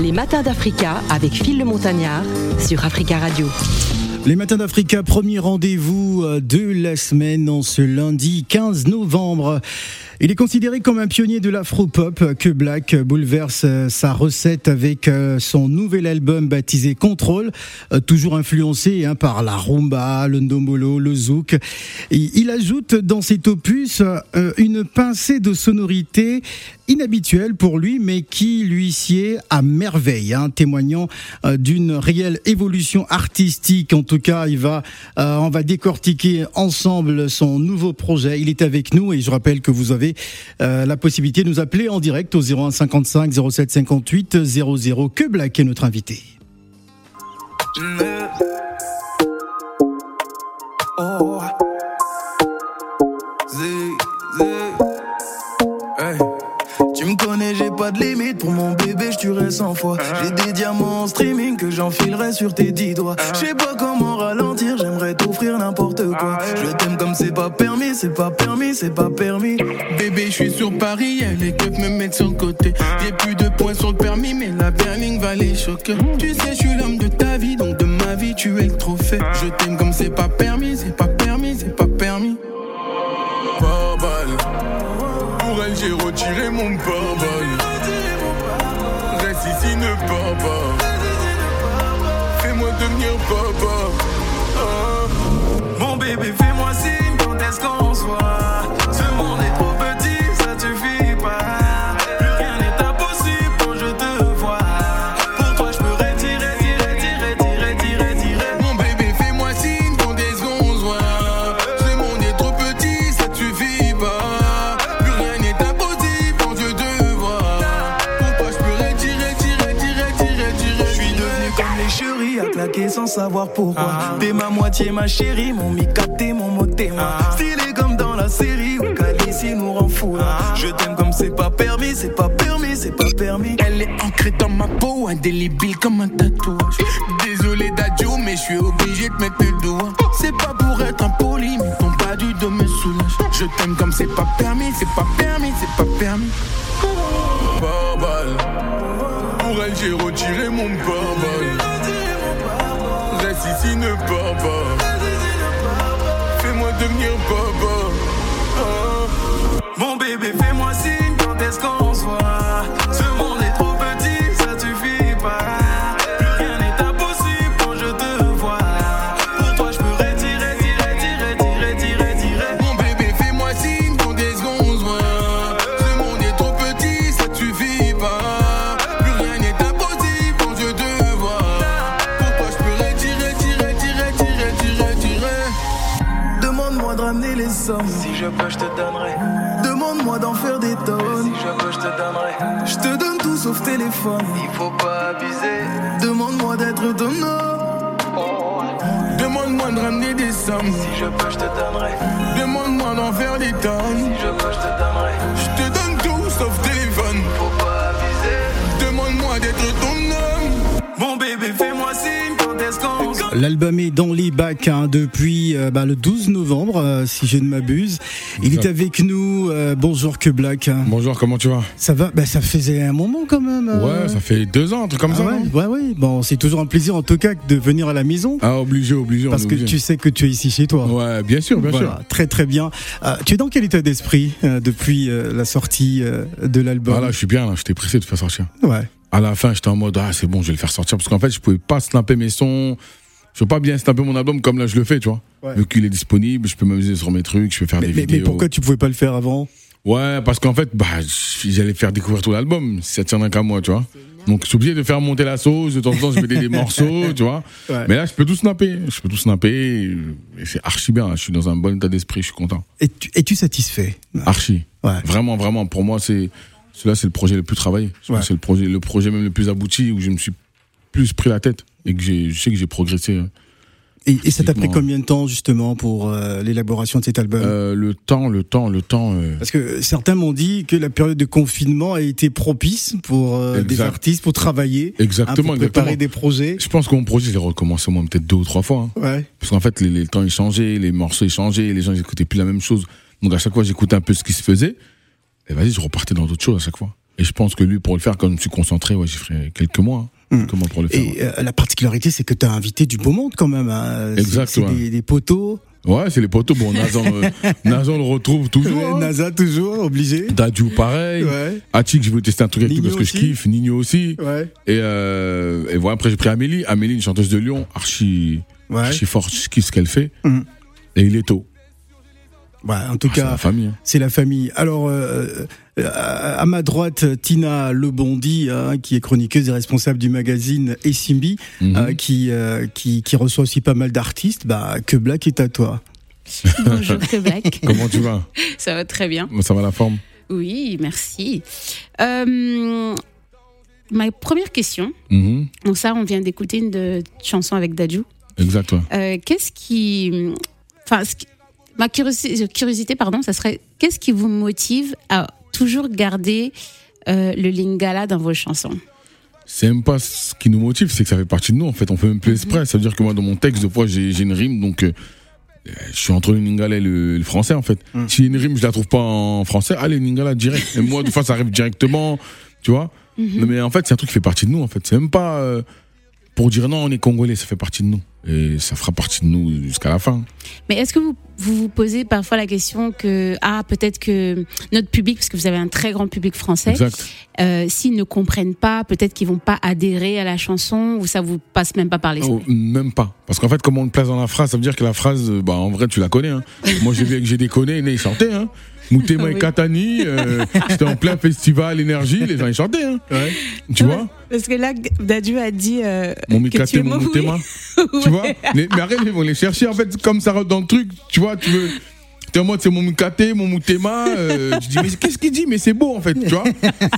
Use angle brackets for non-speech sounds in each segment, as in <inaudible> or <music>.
Les matins d'Africa avec Phil le Montagnard sur Africa Radio. Les matins d'Africa, premier rendez-vous euh, de la semaine en ce lundi 15 novembre. Il est considéré comme un pionnier de l'afro-pop que Black bouleverse euh, sa recette avec euh, son nouvel album baptisé Control, toujours influencé hein, par la rumba, le ndombolo, le zouk. il ajoute dans cet opus une pincée de sonorité inhabituelle pour lui, mais qui lui sied à merveille, hein, témoignant d'une réelle évolution artistique. En tout cas, il va, on va décortiquer ensemble son nouveau projet. Il est avec nous et je rappelle que vous avez la possibilité de nous appeler en direct au 01 55 07 58 00. Que Black est notre invité. Tu pas de limite pour mon bébé, je tuerai 100 fois. J'ai des diamants en streaming que j'enfilerai sur tes dix doigts. Je sais pas comment ralentir, j'aimerais t'offrir n'importe quoi. Je t'aime comme c'est pas permis, c'est pas permis, c'est pas permis. Bébé, je suis sur Paris, les keufs me mettent sur le côté. J'ai plus de points sur le permis, mais la berline va les choquer. Tu sais, je suis l'homme de ta vie, donc de ma vie, tu es le trophée. Je t'aime comme c'est pas permis, c'est pas permis, devenir papa. Savoir pourquoi. T'es ma moitié, ma chérie, mon mi-capté, mon mot témoin. Stylé comme dans la série où Calici nous rend fou. là. Je t'aime comme c'est pas permis, c'est pas permis, c'est pas permis. Elle est ancrée dans ma peau, indélébile comme un tatouage. Désolé d'adieu, mais je suis obligé de mettre le doigt. C'est pas pour être impoli, mais ton pas du dos me soulage. Je t'aime comme c'est pas permis, c'est pas permis, c'est pas permis. Pas balle. Pour elle, j'ai retiré mon ici, ne pars pas. Fais-moi devenir papa. Téléphone. Il faut pas abuser. Demande-moi d'être ton homme. Demande-moi de ramener des sommes. Si je peux, je te donnerai. Demande-moi d'en faire des tonnes. Si je peux, je te donnerai. Je te donne L'album est dans les bacs hein, depuis euh, bah, le 12 novembre, euh, si je ne m'abuse. Il est avec nous. euh, bonjour que Black. Bonjour, comment tu vas? Ça va? Bah, Ça faisait un moment quand même. Ouais, ça fait deux ans, un truc comme Ah ça. ouais, ouais, ouais. Bon, c'est toujours un plaisir en tout cas de venir à la maison. Ah, obligé, obligé. Parce que obligé. tu sais que tu es ici chez toi. Ouais, bien sûr, bien Voilà, sûr. très très bien. Tu es dans quel état d'esprit depuis la sortie de l'album? Voilà, je suis bien là, j'étais pressé de faire sortir. Ouais. À la fin, j'étais en mode, ah, c'est bon, je vais le faire sortir. Parce qu'en fait, je pouvais pas snapper mes sons. Je peux pas bien snapper mon album comme là je le fais, tu vois. Ouais. Vu qu'il est disponible, je peux m'amuser sur mes trucs, je peux faire Mais, des mais- mais vidéos. pourquoi tu pouvais pas le faire avant? Ouais, parce qu'en fait, bah, j'allais faire découvrir tout l'album, si ça tiendrait qu'à moi, tu vois. Donc, je suis obligé de faire monter la sauce, de temps en temps, je mettais des <laughs> morceaux, tu vois. Ouais. Mais là, je peux tout snapper, je peux tout snapper, et c'est archi bien, je suis dans un bon état d'esprit, je suis content. Es-tu es-tu satisfait Archi. Ouais. Vraiment, vraiment, pour moi, c'est, celui-là, c'est le projet le plus travaillé. Ouais. C'est le projet, le projet même le plus abouti, où je me suis plus pris la tête, et que j'ai, je sais que j'ai progressé. hein. Et, et ça t'a pris combien de temps justement pour euh, l'élaboration de cet album? Euh, le temps, le temps, le temps, euh, Parce que certains m'ont dit que la période de confinement a été propice pour des artistes pour travailler, hein, exactement, pour préparer exactement. des projets. Je pense que mon projet, je l'ai recommencé au moins peut-être deux ou trois fois. hein. Ouais. Parce qu'en fait, les, les temps ils changeaient, les morceaux ils changeaient, les gens ils écoutaient plus la même chose. Donc à chaque fois, j'écoutais un peu ce qui se faisait. Et vas-y, je repartais dans d'autres choses à chaque fois. Et je pense que lui, pour le faire, comme je suis concentré, ouais, j'ai fait quelques mois. Hein, Comment pour le faire Et euh, la particularité, c'est que tu as invité du beau monde quand même. Hein. Exact, C'est c'est ouais. des, des poteaux. Ouais, c'est les poteaux. Bon, Nazan, euh, <laughs> Nazan le retrouve toujours. hein. NASA toujours, obligé. Dadju, pareil. Ouais. Atik, je veux tester un truc avec lui parce que je kiffe. Nino aussi. Ouais. Et, euh, et voilà, après, j'ai pris Amélie. Amélie, une chanteuse de Lyon, archi, Ouais. archi forte. Je kiffe ce qu'elle fait. Mhm. Et il est tôt. Ouais, en tout Ah, c'est cas, la famille. hein. c'est la famille. Alors, euh, à ma droite, Tina Lebondi, hein, qui est chroniqueuse et responsable du magazine Essimbi, Mhm. euh, qui, euh, qui, qui reçoit aussi pas mal d'artistes. Bah, que Black est à toi. <laughs> Bonjour, que Black. <laughs> Comment tu vas? Ça va très bien. Ça va la forme? Oui, merci. Euh, ma première question, Mhm. donc ça, on vient d'écouter une de- chanson avec Dadju. Exact, ouais. Euh, qu'est-ce qui. Enfin, ce qui- ma curiosi- curiosité, pardon, ça serait qu'est-ce qui vous motive à toujours garder euh, le lingala dans vos chansons C'est même pas ce qui nous motive, c'est que ça fait partie de nous en fait. On fait même plus exprès. Ça veut dire que moi, dans mon texte, de fois, j'ai une rime, donc euh, je suis entre le lingala et le, le français en fait. Si une rime, je la trouve pas en français, allez, lingala direct. Et moi, des fois, ça arrive directement, tu vois. Non, Mais en fait, c'est un truc qui fait partie de nous en fait. C'est même pas euh, pour dire non, on est congolais, ça fait partie de nous. Et ça fera partie de nous jusqu'à la fin. Mais est-ce que vous, vous vous posez parfois la question que, ah, peut-être que notre public, parce que vous avez un très grand public français, euh, s'ils ne comprennent pas, peut-être qu'ils vont pas adhérer à la chanson ou ça vous passe même pas par l'esprit? Oh, même pas. Parce qu'en fait, comme on le place dans la phrase, ça veut dire que la phrase, bah, en vrai, tu la connais. Hein. <laughs> Moi, j'ai vu avec J'ai déconné, né, ils chantaient. Hein. Moutema et Oui. Katani, euh, c'était en plein festival énergie, les gens ils chantaient. Hein. Tu vois Parce que là, Dadju a dit. euh, Mon Mikate, mon. Moutema. <laughs> Tu vois les, Mais arrête, ils vont les chercher. En fait, comme ça rentre dans le truc, tu vois, tu veux. Mode, c'est mon Mikate, mon Moutema. Euh, je dis, mais qu'est-ce qu'il dit? Mais c'est beau, en fait, tu vois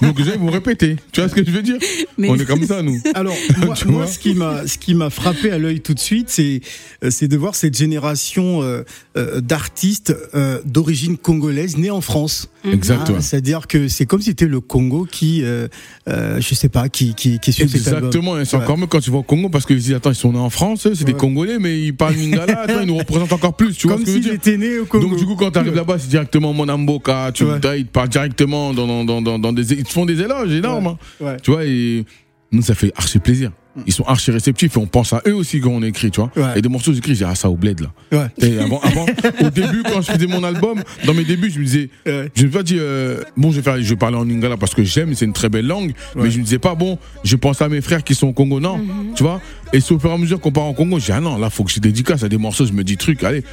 Donc, ils vont répéter. Tu vois ce que je veux dire? Mais- On est comme ça, nous. Alors, <laughs> moi, Tu moi, vois ce qui m'a, ce qui m'a frappé à l'œil tout de suite, c'est, euh, c'est de voir cette génération euh, euh, d'artistes euh, d'origine congolaise nés en France. Exact, Ah, ouais. C'est-à-dire que c'est comme si c'était le Congo qui, euh, euh, je sais pas, qui, qui, qui suit cet album. Exactement, et c'est Ouais. encore mieux quand tu vas au Congo parce qu'ils disent attends, ils sont nés en France, c'est des. Congolais, mais ils parlent lingala, attends, ils nous représentent encore plus, tu vois Comme ce que je veux s'ils dire? étaient nés au Congo. Donc du coup, quand tu arrives là-bas, c'est directement Monamboka, tu Ouais. ils te parlent directement dans, dans, dans, dans, des, ils te font des éloges énormes, hein. Tu vois, et nous ça fait archi plaisir. Ils sont archi réceptifs et on pense à eux aussi quand on écrit, tu vois. Ouais. Et des morceaux j'écris, j'ai ah ça au bled là. Ouais. Et avant, avant, <laughs> au début, quand je faisais mon album, dans mes débuts, je me disais, Ouais. je me suis pas dit, euh, bon, je vais, faire, je vais parler en lingala parce que j'aime, c'est une très belle langue, mais je me disais pas, bon, je pense à mes frères qui sont au Congo, non, tu vois. Et c'est au fur et à mesure qu'on part en Congo, dis, ah non, là, faut que je dédicace à des morceaux, je me dis, truc, allez,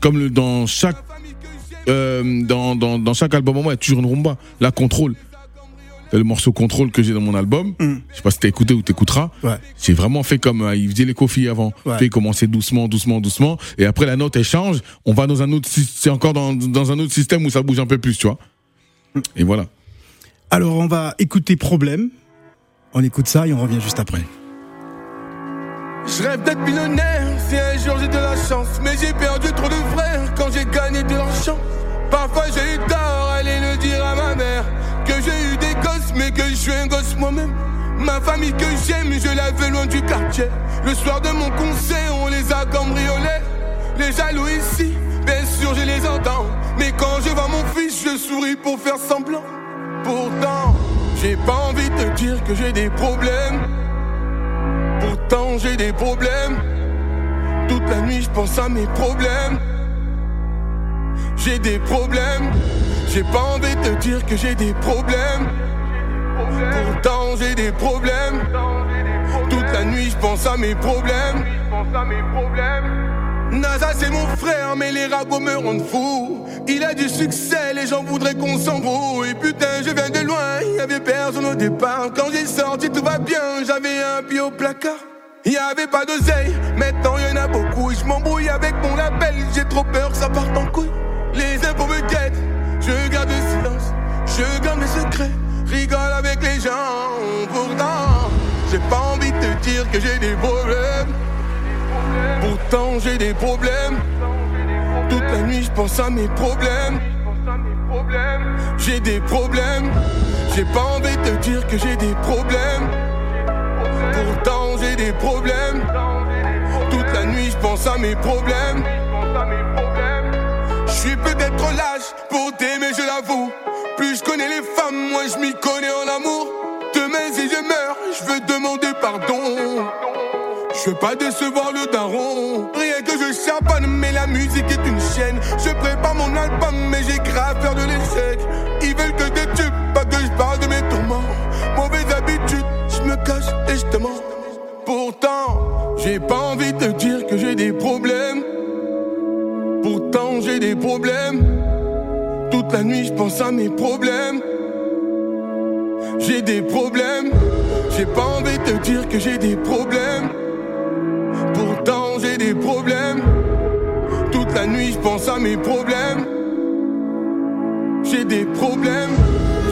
comme le, dans chaque, euh, dans, dans, dans chaque album, moi, il y a toujours une rumba, la contrôle. C'est le morceau contrôle que j'ai dans mon album. Mm. Je sais pas si t'as écouté ou t'écouteras. Ouais. J'ai vraiment fait comme euh, il faisait les coffees avant. Ouais. Fait commencer doucement, doucement, doucement. Et après la note elle change. On va dans un autre, c'est encore dans, dans un autre système où ça bouge un peu plus, tu vois. Et voilà. Alors, on va écouter Problème. On écoute ça et on revient juste après. Je rêve d'être millionnaire si un jour j'ai de la chance. Mais j'ai perdu trop de frères quand j'ai gagné de l'argent. Parfois j'ai eu tort, aller le dire à ma mère. Que j'ai eu des gosses, mais que je suis un gosse moi-même. Ma famille que j'aime, je la veux loin du quartier. Le soir de mon concert, on les a cambriolés. Les jaloux ici, bien sûr, je les entends. Mais quand je vois mon fils, je souris pour faire semblant. Pourtant, j'ai pas envie de te dire que j'ai des problèmes. J'ai des problèmes. Toute la nuit je pense à mes problèmes. J'ai des problèmes. J'ai pas envie de te dire que j'ai des problèmes. Pourtant j'ai des problèmes. Toute la nuit je pense à mes problèmes. NASA c'est mon frère mais les ragots me rendent fou Il a du succès, les gens voudraient qu'on s'embrouille Putain je viens de loin, il y avait personne au départ Quand j'ai sorti tout va bien, j'avais un pied placard Il avait pas d'oseille, maintenant y en a beaucoup. Et je m'embrouille avec mon label, j'ai trop peur que ça parte en couille. Les impôts me guettent, je garde le silence. Je garde mes secrets, rigole avec les gens. Pourtant, j'ai pas envie de te dire que j'ai des problèmes. Pourtant j'ai des problèmes. Toute la nuit je pense à mes problèmes. J'ai des problèmes. J'ai pas envie de te dire que j'ai des problèmes. Des problèmes. Toute la nuit je pense à mes problèmes. Je suis peut-être lâche pour t'aimer, je l'avoue. plus je connais les femmes, moins je m'y connais en amour. Demain si je meurs, je veux demander pardon. Je veux pas décevoir le daron. Rien que je chaponne, mais la musique est une chaîne. Je prépare mon album, mais j'ai grave peur de l'échec. Ils veulent que je tube, pas que je parle de mes tourments. Mauvaise habitude, je me cache et je te mens. Pourtant, j'ai pas envie de te dire que j'ai des problèmes. Pourtant, j'ai des problèmes. Toute la nuit, je pense à mes problèmes. J'ai des problèmes. J'ai pas envie de te dire que j'ai des problèmes. Pourtant, j'ai des problèmes. Toute la nuit, je pense à mes problèmes. J'ai des problèmes.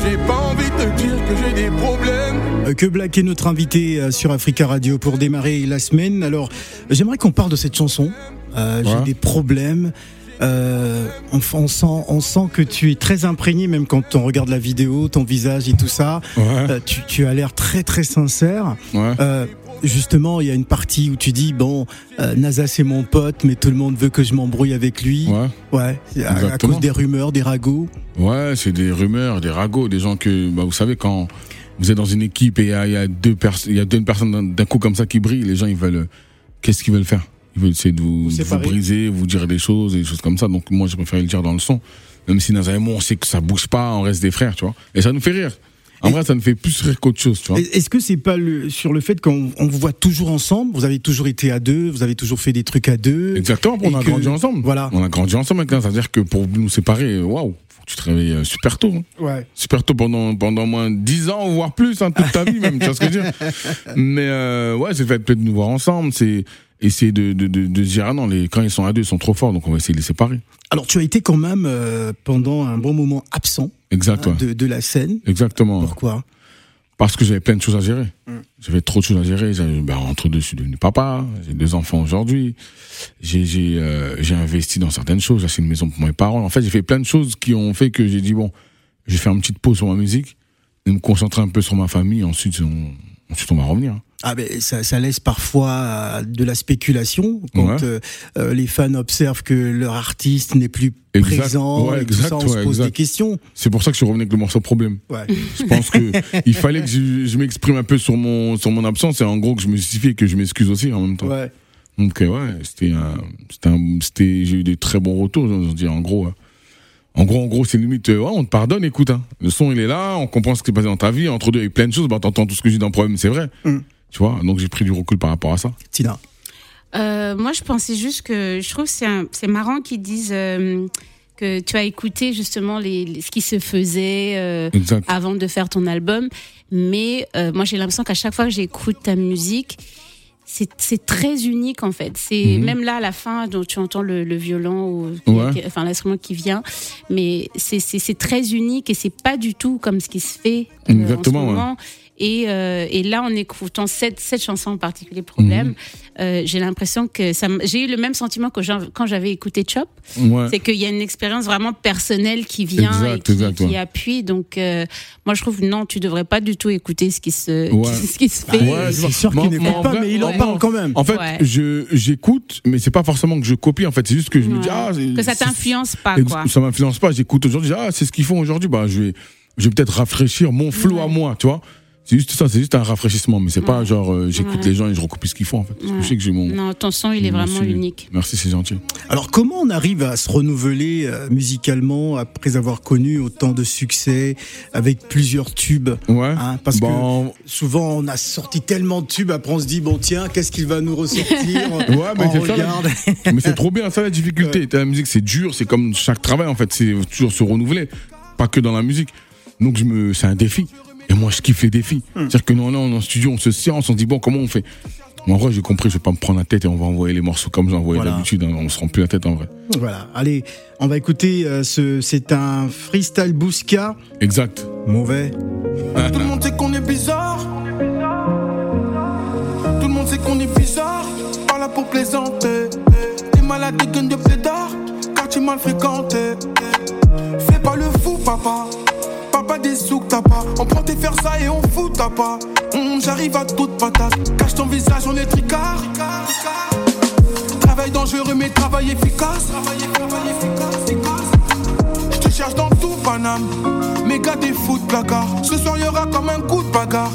J'ai pas envie de te dire que j'ai des problèmes. Euh, Que Black est notre invité euh, sur Africa Radio pour démarrer la semaine. Alors, j'aimerais qu'on parle de cette chanson. Euh, J'ai des problèmes. Euh, on, on sent, on sent que tu es très imprégné, même quand on regarde la vidéo, ton visage et tout ça. Ouais. Euh, tu, tu as l'air très très sincère. Ouais. Justement, il y a une partie où tu dis bon, euh, NASA c'est mon pote, mais tout le monde veut que je m'embrouille avec lui. Ouais. Ouais, à- cause des rumeurs, des ragots. Ouais, c'est des rumeurs, des ragots, des gens que, bah, vous savez, quand vous êtes dans une équipe et il y a, il y a deux personnes, il y a deux personnes d'un- coup comme ça qui brillent, les gens ils veulent, qu'est-ce qu'ils veulent faire? Ils veulent essayer de vous, Vous de vous séparer. briser, vous dire des choses, des choses comme ça. Donc moi, j'ai préféré le dire dans le son, même si Naza et moi, on sait que ça bouge pas, on reste des frères, tu vois. Et ça nous fait rire. En vrai, ça nous fait plus rire qu'autre chose, tu vois. Est-ce que c'est pas le, sur le fait qu'on on vous voit toujours ensemble Vous avez toujours été à deux, vous avez toujours fait des trucs à deux. Exactement, on a que- grandi ensemble. Voilà. On a grandi ensemble maintenant, ça veut dire que pour nous séparer, waouh, tu te réveilles euh, super tôt. hein. Ouais. super tôt pendant pendant moins de 10 ans voire plus hein, toute ta vie même tu vois ce que je veux dire <laughs> mais euh, ouais c'est le fait de nous voir ensemble c'est essayer de de, de, de dire ah non les quand ils sont à deux ils sont trop forts donc on va essayer de les séparer. Alors tu as été quand même euh, pendant un bon moment absent exact hein, ouais. de, de la scène. exactement. Pourquoi? Parce que j'avais plein de choses à gérer. Mm. j'avais trop de choses à gérer. Ben, entre deux je suis devenu papa. J'ai deux enfants aujourd'hui. J'ai j'ai euh, j'ai investi dans certaines choses j'ai acheté une maison pour mes parents. En fait j'ai fait plein de choses qui ont fait que j'ai dit bon je vais faire une petite pause sur ma musique et me concentrer un peu sur ma famille. Ensuite on, ensuite on va revenir Ah ben ça, ça laisse parfois euh, de la spéculation quand Ouais. euh, euh, les fans observent que leur artiste n'est plus Exact. présent Ouais, et tout ça, on ouais, se pose exact. des questions. C'est pour ça que je suis revenu avec le morceau problème. Je pense que <laughs> il fallait que je, je m'exprime un peu sur mon sur mon absence et en gros que je me justifie et que je m'excuse aussi en même temps. Donc ouais, c'était un, c'était j'ai eu des très bons retours. Veux dire en gros, euh, en gros en gros c'est limite ouais on te pardonne. Écoute, hein, le son il est là, on comprend ce qui s'est passé dans ta vie. Entre deux il y a eu plein de choses. Bah t'entends tout ce que j'ai dans le problème, c'est vrai. Mm. Tu vois, donc j'ai pris du recul par rapport à ça. Tina. Euh, moi, je pensais juste que je trouve que c'est marrant qu'ils disent euh, que tu as écouté justement les, les- ce qui se faisait euh, avant de faire ton album. Mais euh, moi, j'ai l'impression qu'à chaque fois que j'écoute ta musique, c'est c'est très unique en fait. C'est Mhm. même là à la fin, dont tu entends le, le violon ou Ouais. qui- enfin l'instrument qui vient, mais c'est c'est c'est très unique et c'est pas du tout comme ce qui se fait Exactement, en ce ouais. moment. Et, euh, et là, en écoutant cette, cette chanson en particulier, Problème, Mhm. euh, j'ai l'impression que ça j'ai eu le même sentiment que quand j'avais écouté Chop. Ouais. C'est qu'il y a une expérience vraiment personnelle qui vient Exact, et qui, exact, qui ouais. appuie. Donc, euh, moi, je trouve non, tu devrais pas du tout écouter ce qui se, Ouais. <laughs> ce qui se Ah, fait. Ouais, c'est sûr qu'il n'écoute pas, vrai- mais il en parle quand même. En fait, j'écoute, mais c'est pas forcément que je copie. En fait, c'est juste que je me dis ah que ça c'est- t'influence pas, quoi. Ça m'influence pas. J'écoute aujourd'hui. Ah, c'est ce qu'ils font aujourd'hui. Bah, je vais, je vais peut-être rafraîchir mon flow Ouais. à moi, tu vois. C'est juste ça. C'est juste un rafraîchissement, mais c'est pas Ouais. genre euh, j'écoute Ouais. les gens et je recopie ce qu'ils font en fait. Ouais. Je sais que j'ai mon. Non, ton son, il est vraiment unique. Merci, c'est gentil. Alors comment on arrive à se renouveler euh, musicalement après avoir connu autant de succès avec plusieurs tubes Ouais. hein, Parce Bon, que souvent on a sorti tellement de tubes, après on se dit bon tiens qu'est-ce qu'il va nous ressortir <laughs> Ouais, mais c'est ça, regarde. <laughs> mais c'est trop bien, ça la difficulté. La musique, c'est dur, c'est comme chaque travail en fait, c'est toujours se renouveler, pas que dans la musique. Donc je me, c'est un défi. Et moi, je kiffe les défis. C'est-à-dire que nous, là, on est en studio, on se séance, on se dit bon, comment on fait? En vrai, j'ai compris, je vais pas me prendre la tête et on va envoyer les morceaux comme j'ai envoyé Voilà. d'habitude. hein. on se rend plus la tête en vrai. Voilà, allez, on va écouter euh, ce c'est un freestyle Bousca, Exact. mauvais. Tout le monde sait qu'on est bizarre. Tout le monde sait qu'on est bizarre. Pas là pour plaisanter. T'es malade, des gueules de pédard. Car tu mal fréquenté. Fais pas le fou, papa. Papa des sous que t'as pas. On prend tes faire ça et on fout t'as pas. Hum, J'arrive à toute patate. Cache ton visage, on est tricard. Travail dangereux, mais travail efficace. Je te cherche dans tout Paname. méga des foot caca. Ce soir y comme un coup de bagarre.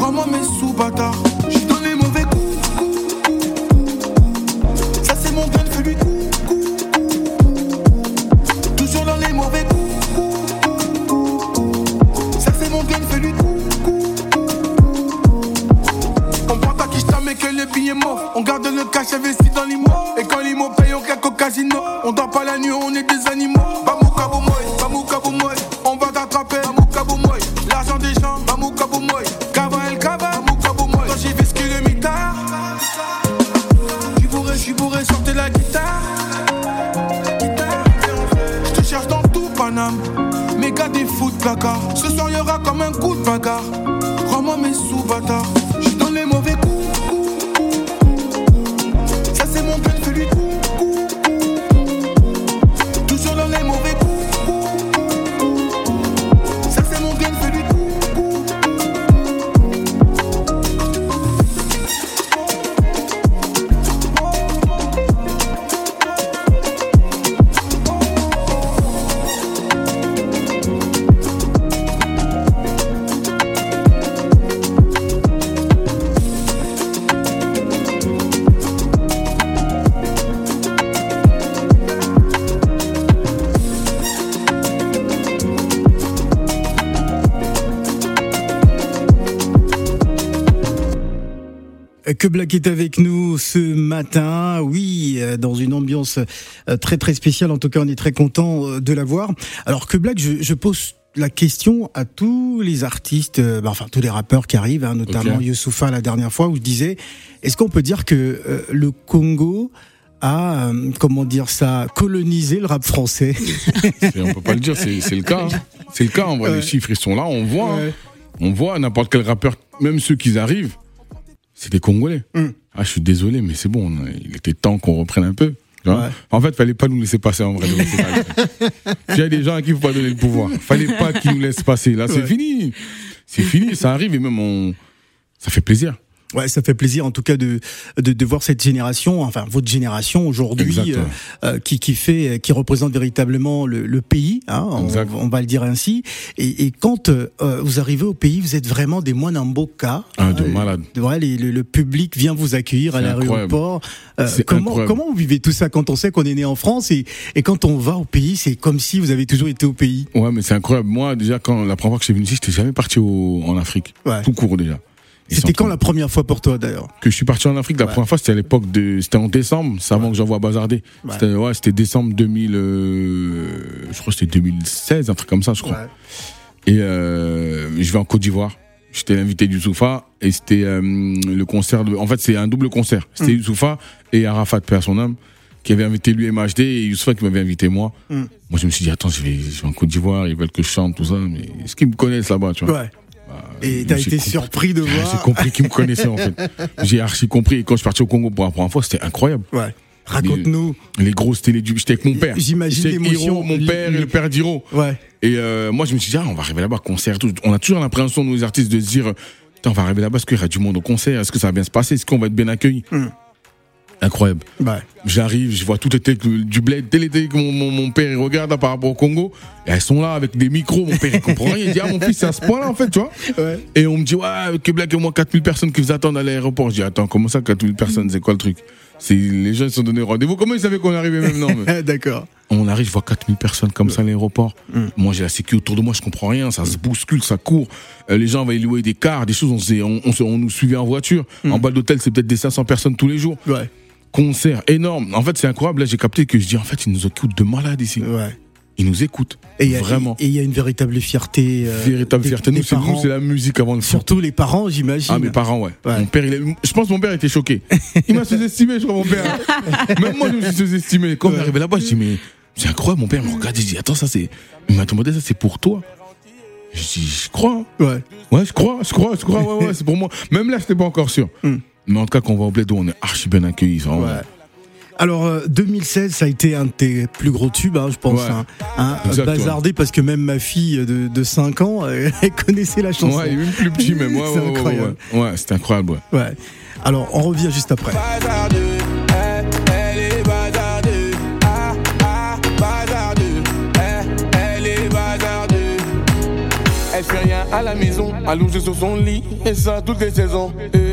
Rends-moi mes sous bâtard. Que le billet mort. On garde le cash investi dans l'immo. Et quand l'immo paye, on claque au casino. On dort pas la nuit, on est des animaux. Bamouka boumoy, bamouka boumoy. On va t'attraper, bamouka boumoy. L'argent des gens, bamouka boumoy. Kava el kava, bamouka boumoy. Quand j'y vais ce le mitard. J'suis bourré, j'suis bourré, sortez la guitare. Je te cherche dans tout Paname. Méga des foot caca. Ce soir y'aura comme un coup de bagarre. Rends-moi mes sous bâtard. Que Black est avec nous ce matin, oui, euh, dans une ambiance euh, très très spéciale. En tout cas, on est très content euh, de la voir. Alors que Black, je, je pose la question à tous les artistes, euh, bah, enfin tous les rappeurs qui arrivent, hein, notamment Ok. Youssoufa la dernière fois, où je disais, est-ce qu'on peut dire que euh, le Congo a, euh, comment dire ça, colonisé le rap français? On peut pas le dire, c'est le cas. hein. C'est le cas, en vrai, Ouais. les chiffres, ils sont là, on voit. hein. On voit n'importe quel rappeur, même ceux qui arrivent, c'est des Congolais. Mm. Ah, je suis désolé, mais c'est bon, il était temps qu'on reprenne un peu. Ouais. En fait, fallait pas nous laisser passer en vrai. <laughs> Il y a des gens à qui il faut pas donner le pouvoir. Fallait pas qu'ils nous laissent passer. Là, c'est Ouais. fini. C'est fini, ça arrive et même on, ça fait plaisir. Ouais, ça fait plaisir en tout cas de de, de voir cette génération, enfin votre génération aujourd'hui, euh, euh, qui qui fait, qui représente véritablement le, le pays, hein, on, on va le dire ainsi. Et, et quand euh, vous arrivez au pays, vous êtes vraiment des moines en boca. Ah, de Euh, malade. Ouais, les- le, le public vient vous accueillir à l'aéroport. Euh, C'est comment incroyable. comment vous vivez tout ça quand on sait qu'on est né en France et et quand on va au pays, c'est comme si vous avez toujours été au pays? Ouais, mais c'est incroyable. Moi, déjà, quand la première fois que je suis venu ici, j'étais jamais parti au- en Afrique. Ouais. Tout court déjà. C'était quand la première fois pour toi d'ailleurs? Que je suis parti en Afrique la Ouais. première fois c'était à l'époque de c'était en décembre c'est avant que j'envoie bazarder Ouais. c'était ouais décembre 2000 euh, je crois que c'était 2016 un truc comme ça je crois et euh, je vais en Côte d'Ivoire j'étais l'invité du Soufa et c'était euh, le concert de en fait c'est un double concert c'était Mm. Youssoufa et Arafat père son âme qui avait invité lui MHD et Youssoufa qui m'avait invité moi Mm. moi je me suis dit attends je vais, je vais en Côte d'Ivoire ils veulent que je chante tout ça mais est-ce qu'ils me connaissent là-bas tu vois? Ouais. Et t'as j'ai été surpris de j'ai voir. compris qu'ils me connaissaient en fait. <laughs> J'ai archi compris. Et quand je suis parti au Congo pour la première fois, c'était incroyable. Ouais. Raconte-nous. Les grosses télé du. J'étais avec mon père. J'imagine l'émotion. Mon père et le père d'Hiro. Ouais. Et euh, moi, je me suis dit, ah, on va arriver là-bas, concert. tout. On a toujours l'impression, nous, les artistes, de se dire, on va arriver là-bas, est-ce qu'il y aura du monde au concert? Est-ce que ça va bien se passer? Est-ce qu'on va être bien accueilli Hmm. Incroyable. Ouais. J'arrive, je vois tout était du bled. Dès l'été que mon, mon, mon père il regarde là, par rapport au Congo, et elles sont là avec des micros. Mon père il comprend rien. Il dit, ah, mon fils, c'est à ce point-là, en fait, tu vois. Ouais. Et on me dit, ouais, que Black et moi, 4000 personnes qui vous attendent à l'aéroport. Je dis, attends, comment ça, 4000 personnes C'est quoi le truc? C'est Les gens ils se sont donné rendez-vous. Comment ils savaient qu'on arrivait maintenant <laughs> D'accord. On arrive, je vois 4000 personnes comme ça à l'aéroport. Mm. Moi, j'ai la sécu autour de moi, je comprends rien. Ça se bouscule, ça court. Euh, les gens vont louer des cars, des choses. On, on, on on nous suivait en voiture. Mm. En bas d'hôtel, c'est peut-être des 500 personnes tous les jours. Ouais. Concert énorme. En fait, c'est incroyable. Là, j'ai capté que je dis, en fait, ils nous écoutent de malade ici. Ouais. Ils nous écoutent. Et il y a- Vraiment. Et il y a une véritable fierté. euh, Véritable des- fierté. Nous, c'est nous, c'est la musique avant le. Surtout les parents, j'imagine. Ah, mes parents, ouais. Ouais. Mon père, il est- je pense que mon père était choqué. Il m'a sous-estimé, je crois, mon père. Même moi, je me suis sous-estimé. Quand on est arrivé là-bas, je dis, mais c'est incroyable. Mon père me regarde, il dit, attends, ça, c'est. Il m'a demandé, ça, c'est pour toi. Je dis, je crois. Ouais. Ouais, je crois, je crois, je crois, ouais, ouais, c'est pour moi. Même là, j'étais pas encore sûr. Hmm. Mais en tout cas, quand on va au bled, on est archi bien accueillis. vraiment. Ouais. Alors, euh, 2016, ça a été un de tes plus gros tubes, hein, je pense. Ouais. hein. Hein, Exact, bazardé, parce que même ma fille de, de 5 ans, euh, <laughs> elle connaissait la chanson. <laughs> Ouais, il est même plus petit. Ouais, C'est ouais, ouais, incroyable. Ouais, ouais. Ouais, c'était incroyable, ouais. Ouais. Alors, on revient juste après. Bazardeux, eh, elle est bazardeux. Ah, ah, bazardeux, eh, elle est bazardeux. Elle fait rien à la maison, allongée sur son lit, et ça toutes les saisons. Et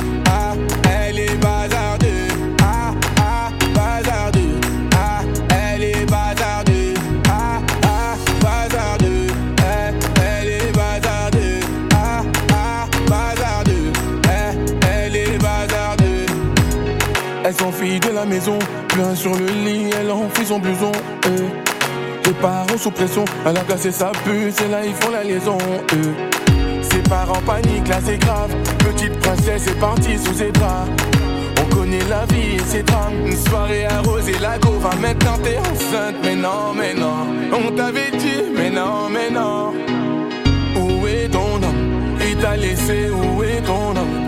maison, plein sur le lit, elle enfuit son blouson. euh. Les parents sous pression, elle a cassé sa puce et là ils font la liaison. euh. Ses parents paniquent, là c'est grave. Petite princesse est partie sous ses draps. On connaît la vie et ses drames. Une soirée arrosée, la go va maintenant t'es enceinte. Mais non, mais non, on t'avait dit, mais non, mais non. Où est ton homme? Il t'a laissé, où est ton homme?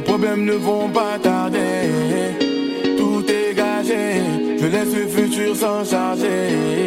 Les problèmes ne vont pas tarder. Tout est gagé. Je laisse le futur s'en charger.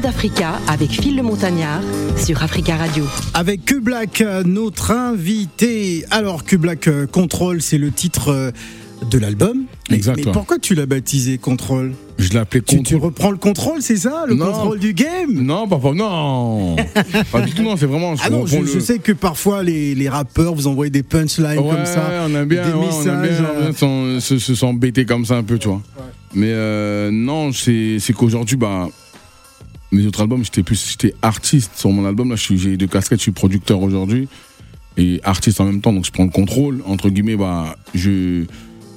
d'Africa avec Phil le Montagnard sur Africa Radio. Avec Q Black, euh, notre invité. Alors, Q Black euh, Control, c'est le titre euh, de l'album. Mais- Exact, Mais pourquoi tu l'as baptisé Control Je l'ai appelé tu, contrôle. tu reprends le contrôle, c'est ça? Le Non. contrôle du game? Non, pas, pas- non. <laughs> pas du tout, non, c'est vraiment. Ah non, je, je sais que parfois les, les rappeurs vous envoient des punchlines Ouais, comme ça. on aime bien, des ouais, on aime messages, bien, euh, on bien se, se s'embêter comme ça un peu, tu vois. Mais euh, non, c'est c'est qu'aujourd'hui, bah, mes autres albums, j'étais plus, j'étais artiste sur mon album. Là, j'ai deux casquettes, je suis producteur aujourd'hui et artiste en même temps, donc je prends le contrôle. Entre guillemets, bah, je,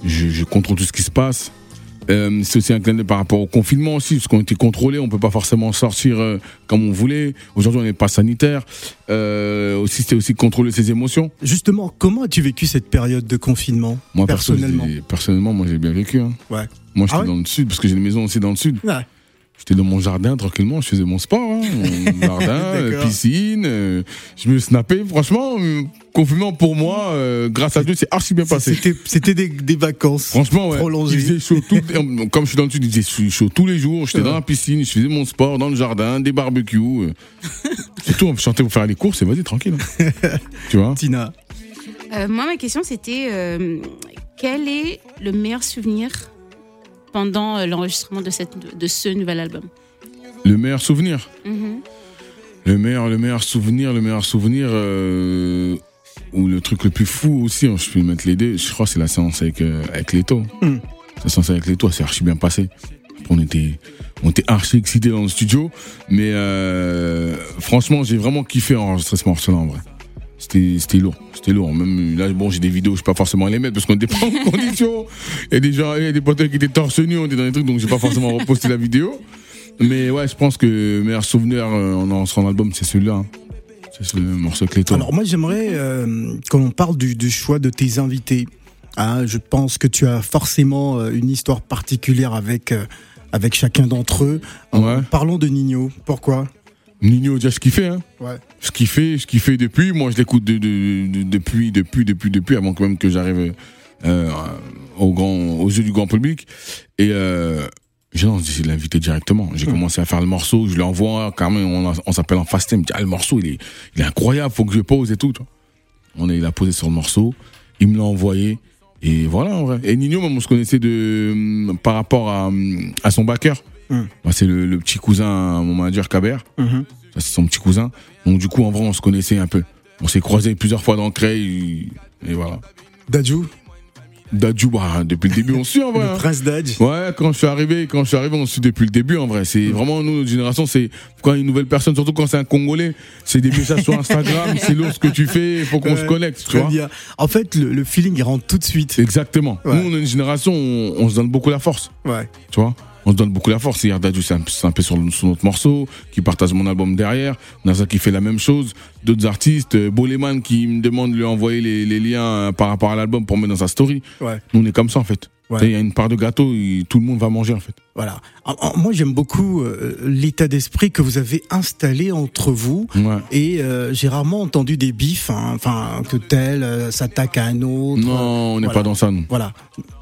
je, je contrôle tout ce qui se passe. Euh, c'est aussi un clin d'œil par rapport au confinement aussi, parce qu'on était contrôlé, on peut pas forcément sortir euh, comme on voulait. Aujourd'hui, on n'est pas sanitaire. Euh, aussi, c'était aussi contrôler ses émotions. Justement, comment as-tu vécu cette période de confinement Moi, perso, personnellement? personnellement, moi, j'ai bien vécu. hein. Ouais. Moi, j'étais Ah ouais? dans le sud, parce que j'ai une maison aussi dans le sud. Ouais. J'étais dans mon jardin tranquillement, je faisais mon sport, hein, mon <laughs> jardin, euh, piscine. euh, je me snappais. Franchement, euh, confinement pour moi, euh, grâce à Dieu, c'est archi bien passé. C'était des, des vacances Franchement, ouais. prolongées. Il faisait chaud tout, <laughs> comme je suis dans le sud, il faisait chaud tous les jours. J'étais dans la piscine, je faisais mon sport dans le jardin, des barbecues. euh. <laughs> C'est tout, on chantait pour faire les courses et vas-y, tranquille. hein. tu vois Tina. Euh, moi, ma question, c'était euh, quel est le meilleur souvenir pendant euh, l'enregistrement de, cette, de ce nouvel album Le meilleur souvenir. Mhm. Le meilleur, le meilleur souvenir, le meilleur souvenir, euh, ou le truc le plus fou aussi, hein, je peux mettre les deux, je crois que c'est la séance avec, euh, avec Leto. Hmm. La séance avec Leto, c'est archi bien passé. On était, on était archi excités dans le studio, mais euh, franchement, j'ai vraiment kiffé enregistrer ce morceau-là en vrai. C'était, lourd, c'était lourd. Même là, bon, j'ai des vidéos, je peux pas forcément les mettre parce qu'on était pas en <laughs> condition. Il y a des gens, il y a des potes qui étaient torse nu, on était dans des trucs, donc j'ai pas forcément reposté la vidéo. Mais ouais, je pense que le meilleur souvenir euh, en enregistrant l'album, c'est celui-là. hein. C'est ce morceau Cléton. Alors moi j'aimerais euh, qu'on parle du, du choix de tes invités. Hein, je pense que tu as forcément euh, une histoire particulière avec, euh, avec chacun d'entre eux. Ouais. Parlons de Nino. Pourquoi? Nino, déjà, je kiffais, hein. Ouais. Je kiffais, je kiffais depuis. Moi, je l'écoute de, de- de- depuis, depuis, depuis, depuis, avant quand même que j'arrive euh, au grand, aux yeux du grand public. Et euh, J'ai décidé de l'inviter directement. J'ai commencé à faire le morceau, je lui envoie, quand même, on, s'appelle en fast time. Il me dit, ah, le morceau, il est, il est incroyable, faut que je pose et tout. On est, il a posé sur le morceau, il me l'a envoyé. Et voilà, en vrai. Et Nino, même, on se connaissait de, par rapport à, à son backer. Hum. Bah, c'est le, le petit cousin, mon manager Kaber. Mhm. Ça, c'est son petit cousin. Donc, du coup, en vrai, on se connaissait un peu. On s'est croisés plusieurs fois dans Creil. Et, et voilà. Dadju, Dadju, bah, depuis le début, on suit, en vrai. <laughs> le hein. prince Dadj. Ouais, quand je suis arrivé, quand je suis arrivé, on suit depuis le début en vrai. C'est vraiment nous, notre génération, c'est quand une nouvelle personne, surtout quand c'est un Congolais, c'est des messages sur Instagram, <laughs> c'est lourd ce que tu fais, il faut qu'on Ouais, se connecte, tu vois. bien. En fait, le, le feeling, il rentre tout de suite. Exactement. Ouais. Nous, on est une génération, on, on se donne beaucoup la force, Ouais. tu vois. On se donne beaucoup la force. Hier, Dadju, c'est un, peu sur, sur notre morceau, qui partage mon album derrière. Nasa qui fait la même chose. D'autres artistes, euh, Boleman qui me demande de lui envoyer les, les liens euh, par rapport à l'album pour mettre dans sa story. Ouais. Nous, on est comme ça en fait. Ouais. Il y a une part de gâteau, et tout le monde va manger en fait. Voilà. Moi, j'aime beaucoup euh, l'état d'esprit que vous avez installé entre vous. Ouais. Et euh, j'ai rarement entendu des bifs, hein, enfin que tel euh, s'attaque à un autre. Non, on n'est Voilà. pas dans ça, nous. Voilà.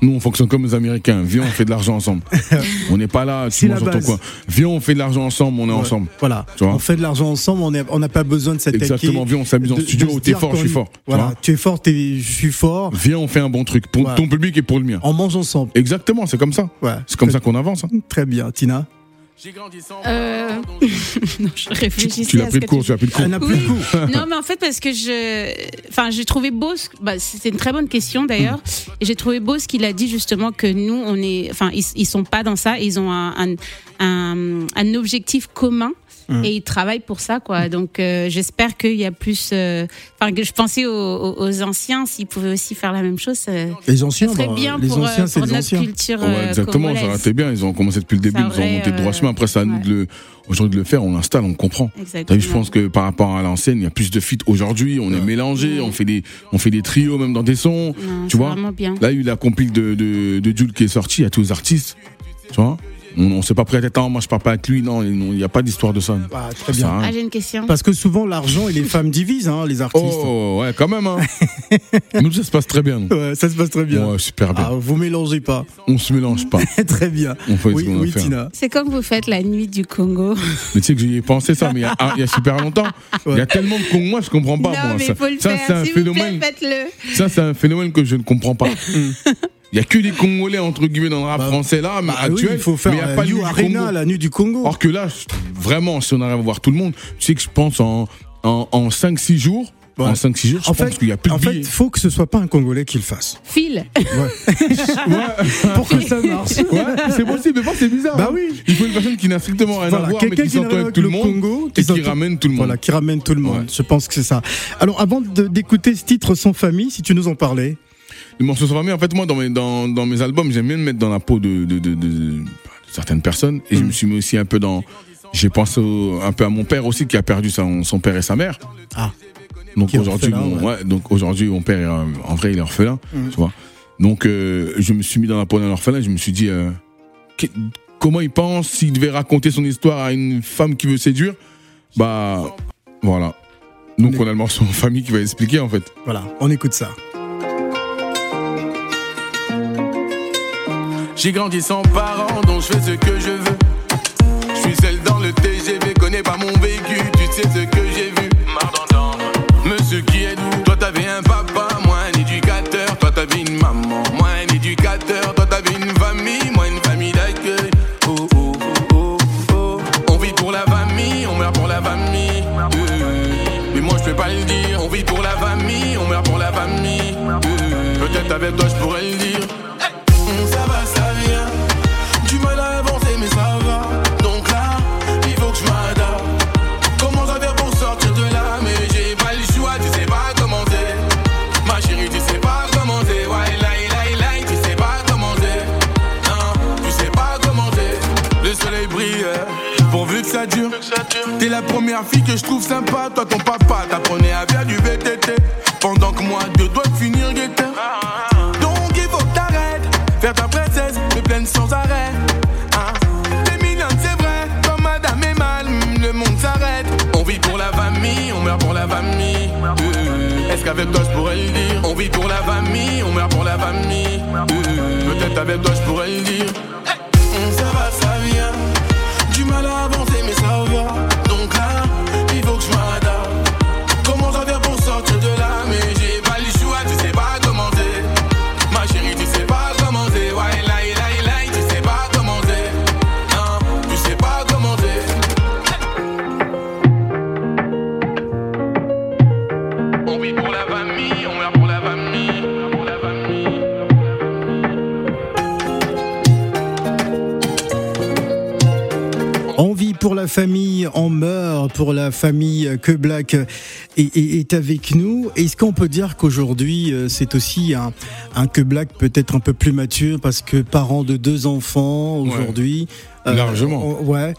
Nous, on fonctionne comme les Américains. Viens, on fait de l'argent ensemble. <laughs> on n'est pas là, tu manges dans ton coin. Viens, on fait de l'argent ensemble, on est Ouais. ensemble. Voilà. Tu vois on fait de l'argent ensemble. On n'a pas besoin de s'attaquer. Exactement. Viens, on s'amuse en studio. T'es fort, je suis fort. Voilà. Tu es fort, je suis fort. Viens, on fait un bon truc pour ton public et pour le mien. Ensemble. Exactement, c'est comme ça. Ouais. C'est comme ça qu'on avance. hein. Très bien, Tina. Euh, <laughs> non, je réfléchissais Tu l'as pris de que court, tu- l'as pris de court. Elle n'a plus Oui. de coup. <laughs> non, mais en fait, parce que je. Enfin, j'ai trouvé beau. ce- Bah, c'est une très bonne question d'ailleurs. Et j'ai trouvé beau ce qu'il a dit justement que nous, on est. Enfin, ils, ils sont pas dans ça. Ils ont un, un, un, un objectif commun. Et ils travaillent pour ça, quoi. Donc, euh, j'espère qu'il y a plus. euh, Enfin, je pensais aux, anciens, s'ils pouvaient aussi faire la même chose. ça- Les anciens, serait bah, bien les pour, euh, anciens, c'est pour les notre anciens. culture Ouais, euh, exactement, ça été bien. Ils ont commencé depuis le début, Ça ils ont monté le droit euh, chemin. Après, c'est à nous de le, aujourd'hui de le faire. On l'installe, on comprend. Exactement. vu, je pense que par rapport à l'ancienne, il y a plus de feats aujourd'hui. On est mélangés, Ouais. on fait des, on fait des trios même dans des sons. Non, tu c'est vois vraiment bien. Là, il y a eu la compile de, de, de Jules qui est sortie, il y a tous les artistes. Tu vois On, on s'est pas pris à tête, Ah, moi je parle pas avec lui, non, il n'y a pas d'histoire de ça. Ah, très bien. rien. Ah, j'ai une question. Parce que souvent, l'argent et les femmes divisent, hein, les artistes. Oh, ouais, quand même, hein. <laughs> Nous, ça se passe très bien, nous. Ouais, ça se passe très bien. Ouais, super bien. Ah, vous mélangez pas. On se mélange pas. <laughs> très bien. On fait oui, ce qu'on. Tina. C'est comme vous faites la nuit du Congo. Mais tu sais que j'y ai pensé ça, mais il y a, ah, il y a super longtemps. Il y a tellement de cons, moi, je comprends pas. non, moi. mais ça, il faut le ça, faire. c'est un S'il vous plaît, phénomène. faites-le. Ça, c'est un phénomène que je ne comprends pas. <laughs> Il y a que des Congolais, entre guillemets, dans le rap Bah, français, là, mais Bah oui, actuel. il faut faire mais il y a euh, pas du Arena, Congo. la nuit du Congo. Or que là, vraiment, si on arrive à voir tout le monde, tu sais que je pense en, en, en 5-6 jours, Ouais. en 5-6 jours, je en pense fait, qu'il y a plus en de fait, billets. faut que ce soit pas un Congolais qui le fasse. File. <laughs> <laughs> Pour que ça marche. Ouais, c'est possible, mais pas c'est bizarre. Bah hein. oui. Il faut une personne qui n'a strictement rien Voilà, à voir, mais quelqu'un qui qui s'entend avec tout le le monde Congo, et qui qui ramène tout le monde. Voilà, qui ramène tout le monde. Ouais. Je pense que c'est ça. Alors, avant de- d'écouter ce titre sans famille, si tu nous en parlais. Les morceaux sans famille, en fait, moi, dans mes, dans, dans mes albums, j'aime bien me mettre dans la peau de, de, de, de- de certaines personnes. Et je Mm. me suis mis aussi un peu dans. J'ai pensé au- un peu à mon père aussi, qui a perdu son, son père et sa mère. Ah. Donc aujourd'hui, mon- ouais, donc aujourd'hui, mon père, est, euh, en vrai, il est orphelin, Mm. tu vois. Donc, euh, je me suis mis dans la peau d'un orphelin. Je me suis dit, euh, que- comment il pense s'il devait raconter son histoire à une femme qui veut séduire? Bah, voilà. Donc, on a le morceau en famille qui va expliquer, en fait. Voilà, on écoute ça. J'ai grandi sans parents, donc je fais ce que je veux. Je suis seul dans le TGV, connais pas mon vécu, tu sais ce que j'ai vu. Marre d'entendre. Monsieur qui êtes-vous? Toi t'avais un papa, moi un éducateur. Toi t'avais une maman, moi un éducateur. Toi t'avais une famille, moi une famille d'accueil. Oh oh oh oh. On vit pour la famille, on meurt pour la famille. Euh, Mais moi je peux pas le dire. On vit pour la famille, on meurt pour la famille. Euh, Peut-être avec toi je pourrais le dire. Fille que je trouve sympa. Toi, ton papa t'apprenait à faire du VTT. Pendant que moi, deux doigts de finir guetteur. Donc il faut que t'arrêtes. Faire ta princesse, me plaindre sans arrêt. Hein? T'es c'est vrai. Comme madame est mal, mm, le monde s'arrête. On vit pour la famille, on meurt pour la famille. Euh, Est-ce qu'avec toi je pourrais le dire? On vit pour la famille, on meurt pour la famille. Euh, Peut-être avec toi je pourrais le dire. Famille, on meurt pour la famille que Black est, est- est avec nous. Est-ce qu'on peut dire qu'aujourd'hui euh, c'est aussi un, un que Black peut-être un peu plus mature parce que parent de deux enfants aujourd'hui euh, Largement. ouais.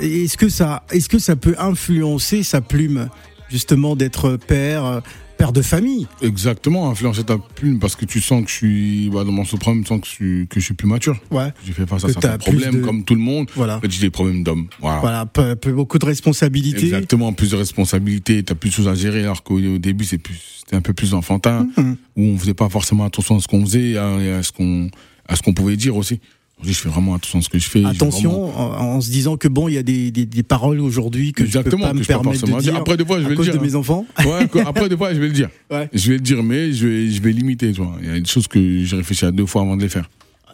Est-ce que ça, est-ce que ça peut influencer sa plume justement d'être père, euh, père de famille Exactement, influencer ta plume parce que tu sens que je suis, bah, dans mon suprême, tu sens que je suis, que je suis plus mature. Ouais. J'ai fait face à certains problèmes de- comme tout le monde. Voilà. J'ai des problèmes d'homme. Voilà. Voilà, peu- peu- beaucoup de responsabilités. Exactement, plus de responsabilités, t'as plus de choses à gérer, alors qu'au au début, c'est plus, c'était un peu plus enfantin, Mhm. où on faisait pas forcément attention à ce qu'on faisait, à, et à ce qu'on, à ce qu'on pouvait dire aussi. Je fais vraiment attention à ce que je fais. Attention, vraiment- en, en se disant que bon, il y a des, des, des paroles aujourd'hui que Exactement, je peux pas que me je peux pas permettre de dire. dire Après, des fois, je à vais le cause dire, de hein. mes enfants. Ouais, après, des fois, je vais le dire. <laughs> Ouais. Je vais le dire, mais je vais, je vais limiter, tu vois. Il y a des choses que j'ai réfléchi à deux fois avant de les faire.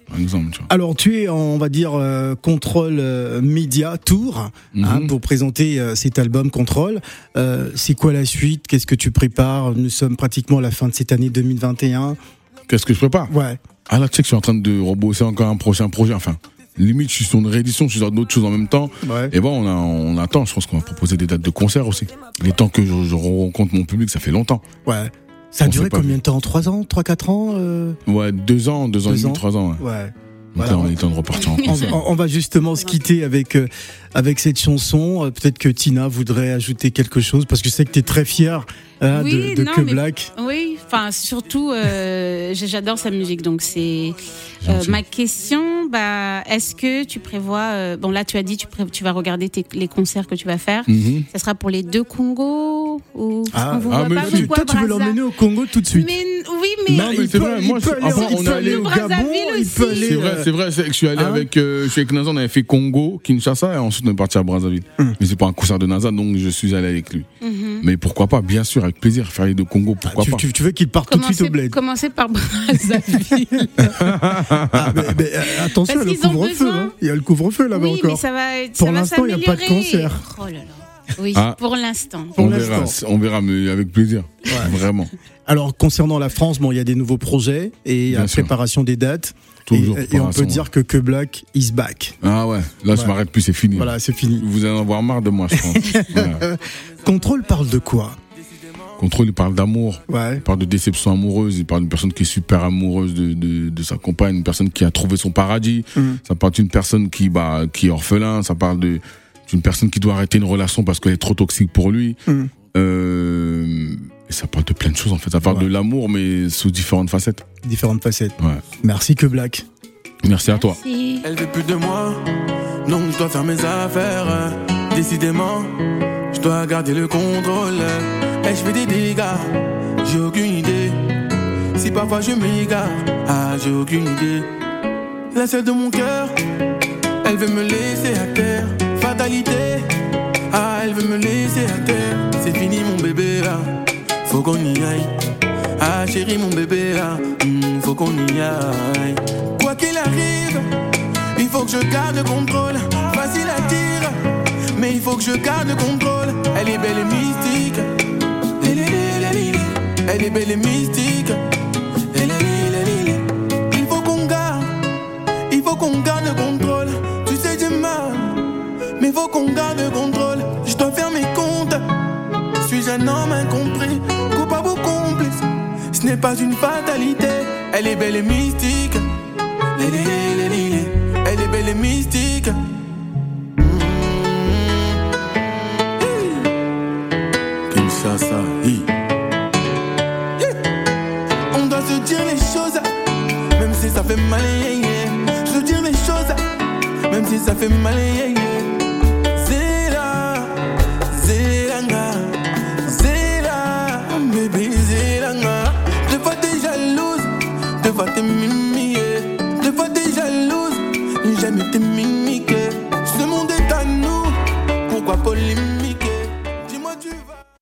Par exemple, tu vois. Alors, tu es, en, on va dire, euh, Contrôle euh, Média Tour hein, Mhm. pour présenter euh, cet album Contrôle. C'est quoi la suite? Qu'est-ce que tu prépares? Nous sommes pratiquement à la fin de cette année 2021. Qu'est-ce que je prépare? Ouais, Ah là, tu sais que je suis en train de rebosser encore un prochain projet. Enfin, limite, je suis sur une réédition, je suis sur d'autres choses en même temps. ouais. Et bon, on, a, on attend. Je pense qu'on va proposer des dates de concert aussi. Les temps que je, je rencontre mon public, ça fait longtemps. ouais. Ça a On duré combien de temps? Trois ans? Trois, quatre ans euh? Ouais, deux ans, deux ans Deux et demi, ans. trois ans. Ouais. Ouais. Donc Voilà. là, on est temps de repartir en <laughs> On, concert. on- on va justement se quitter avec, euh, avec cette chanson. Euh, Peut-être que Tina voudrait ajouter quelque chose parce que je sais que tu es très fière hein, Oui, de, de non, Que mais- Black. Oui, enfin surtout, euh, <laughs> j'adore sa musique, donc c'est euh, ma question. Bah, est-ce que tu prévois euh, Bon, là, tu as dit tu, pré- tu vas regarder tes- les concerts que tu vas faire. Mhm. Ça sera pour les deux Congos ou Ah, on vous ah, voit mais pas tu- toi, tu veux l'emmener au Congo tout de suite. Mais oui, mais Non, mais il c'est peut, vrai, il moi, peut aller, on est allé au Gabon, il peut aller. C'est vrai, c'est vrai, que je suis allé hein avec, euh, je suis avec Nazan, on avait fait Congo, Kinshasa, et ensuite on est parti à Brazzaville. Hum. Mais c'est pas un concert de Nazan, donc je suis allé avec lui. Mhm. Mais pourquoi pas, bien sûr, avec plaisir, faire les deux Congo, pourquoi tu, pas. tu- tu veux qu'il parte tout de suite au bled. commencez par Brazzaville. <laughs> Ah, mais- mais, euh, attention, il y a le couvre-feu. hein. Il y a le couvre-feu là-bas oui, mais encore. ça va. être- Pour l'instant, il y a pas de concert. Oh là là. Oui, Ah. pour l'instant. On on verra, mais avec plaisir. Vraiment. Alors, concernant la France, bon, il y a des nouveaux projets et Bien la sûr. préparation des dates. Toujours. et, et on peut dire que Que Black is back. Ah ouais, là, je Ouais. m'arrête plus, c'est fini. Voilà, c'est fini. Vous allez en avoir marre de moi, je pense. <laughs> Contrôle parle de quoi? Contrôle, il parle d'amour. Ouais. Il parle de déception amoureuse, il parle d'une personne qui est super amoureuse de, de, de sa compagne, une personne qui a trouvé son paradis. Mhm. Ça parle d'une personne qui, bah, qui est orphelin, ça parle de, d'une personne qui doit arrêter une relation parce qu'elle est trop toxique pour lui. Mhm. Euh, et ça parle de plein de choses en fait. Ça parle Ouais. de l'amour, mais sous différentes facettes. Différentes facettes. Ouais. Merci Que Black. Merci à toi. Merci. Elle veut plus de moi, donc je dois faire mes affaires. Décidément, je dois garder le contrôle. Et je fais des dégâts, j'ai aucune idée. Si parfois je m'égare, ah j'ai aucune idée. La seule de mon cœur, elle veut me laisser à terre. Fatalité, ah elle veut me laisser à terre. C'est fini mon bébé, ah, faut qu'on y aille. Ah chérie mon bébé, ah, hmm, faut qu'on y aille. Quoi qu'il arrive, il faut que je garde le contrôle. Facile à dire, mais il faut que je garde le contrôle. Elle est belle et mystique. Elle est- Elle est belle et mystique. Elle est- Il faut qu'on garde, il faut qu'on garde le contrôle. Tu sais, j'ai mal, mais faut qu'on garde le contrôle. Je dois faire mes comptes. Suis-je un homme incompris, coupable ou complice? Ce n'est pas une fatalité. Elle est belle et mystique. Elle est belle et mystique. Fait yeah. Se dire les choses, même si ça fait mal.